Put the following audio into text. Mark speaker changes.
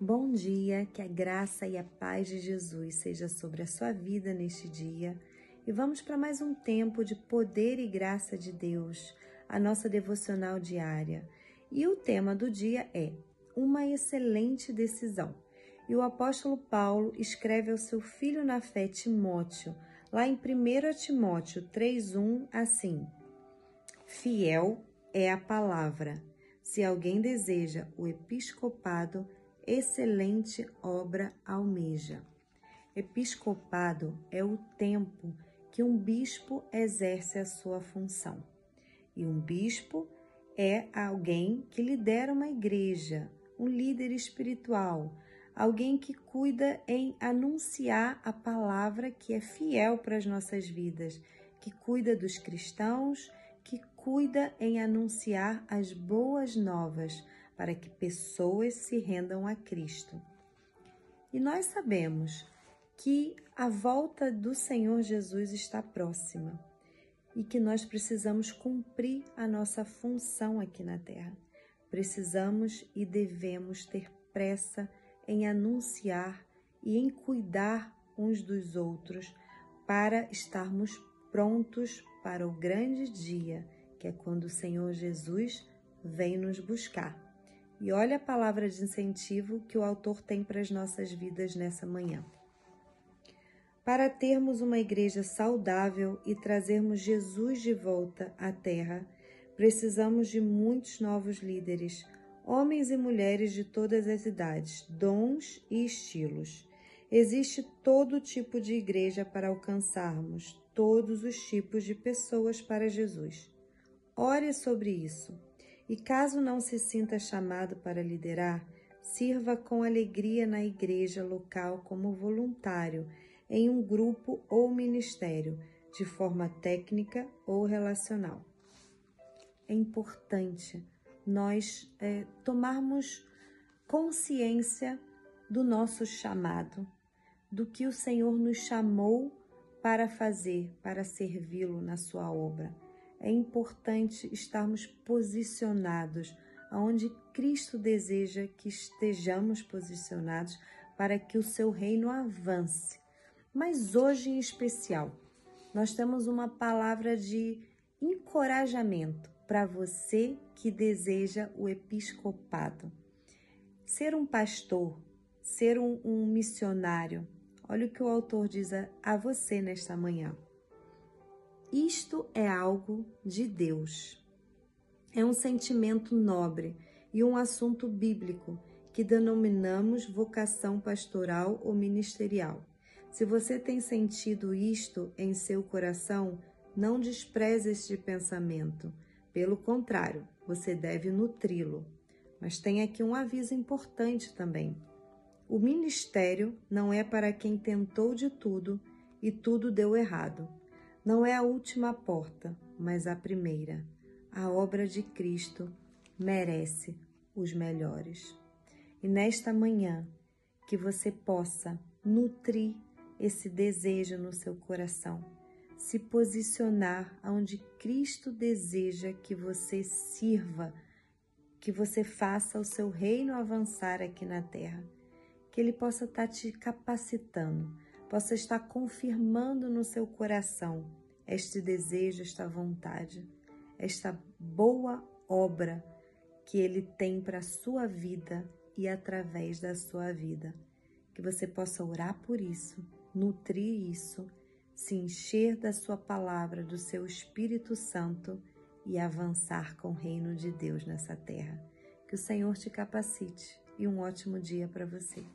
Speaker 1: Bom dia, que a graça e a paz de Jesus seja sobre a sua vida neste dia. E vamos para mais um tempo de poder e graça de Deus, a nossa devocional diária. E o tema do dia é uma excelente decisão. E o apóstolo Paulo escreve ao seu filho na fé Timóteo, lá em 1 Timóteo 3:1 assim: Fiel é a palavra. Se alguém deseja o episcopado, excelente obra almeja. Episcopado é o tempo que um bispo exerce a sua função. E um bispo é alguém que lidera uma igreja, um líder espiritual, alguém que cuida em anunciar a palavra que é fiel para as nossas vidas, que cuida dos cristãos, que cuida em anunciar as boas novas para que pessoas se rendam a Cristo. E nós sabemos que a volta do Senhor Jesus está próxima e que nós precisamos cumprir a nossa função aqui na terra. Precisamos e devemos ter pressa em anunciar e em cuidar uns dos outros para estarmos prontos para o grande dia, que é quando o Senhor Jesus vem nos buscar. E olha a palavra de incentivo que o autor tem para as nossas vidas nessa manhã. Para termos uma igreja saudável e trazermos Jesus de volta à terra, precisamos de muitos novos líderes, homens e mulheres de todas as idades, dons e estilos. Existe todo tipo de igreja para alcançarmos todos os tipos de pessoas para Jesus. Ore sobre isso e caso não se sinta chamado para liderar, sirva com alegria na igreja local como voluntário, em um grupo ou ministério, de forma técnica ou relacional. É importante nós é, tomarmos consciência do nosso chamado, do que o Senhor nos chamou para fazer, para servi-lo na sua obra é importante estarmos posicionados aonde Cristo deseja que estejamos posicionados para que o seu reino avance. Mas hoje em especial, nós temos uma palavra de encorajamento para você que deseja o episcopado. Ser um pastor, ser um, um missionário, olha o que o autor diz a, a você nesta manhã. Isto é algo de Deus. É um sentimento nobre e um assunto bíblico que denominamos vocação pastoral ou ministerial. Se você tem sentido isto em seu coração, não despreze este pensamento. Pelo contrário, você deve nutri-lo. Mas tem aqui um aviso importante também. O ministério não é para quem tentou de tudo e tudo deu errado. Não é a última porta, mas a primeira. A obra de Cristo merece os melhores. E nesta manhã, que você possa nutrir esse desejo no seu coração, se posicionar onde Cristo deseja que você sirva, que você faça o seu reino avançar aqui na terra, que Ele possa estar te capacitando possa estar confirmando no seu coração este desejo, esta vontade, esta boa obra que Ele tem para a sua vida e através da sua vida. Que você possa orar por isso, nutrir isso, se encher da Sua palavra, do seu Espírito Santo e avançar com o reino de Deus nessa terra. Que o Senhor te capacite e um ótimo dia para você.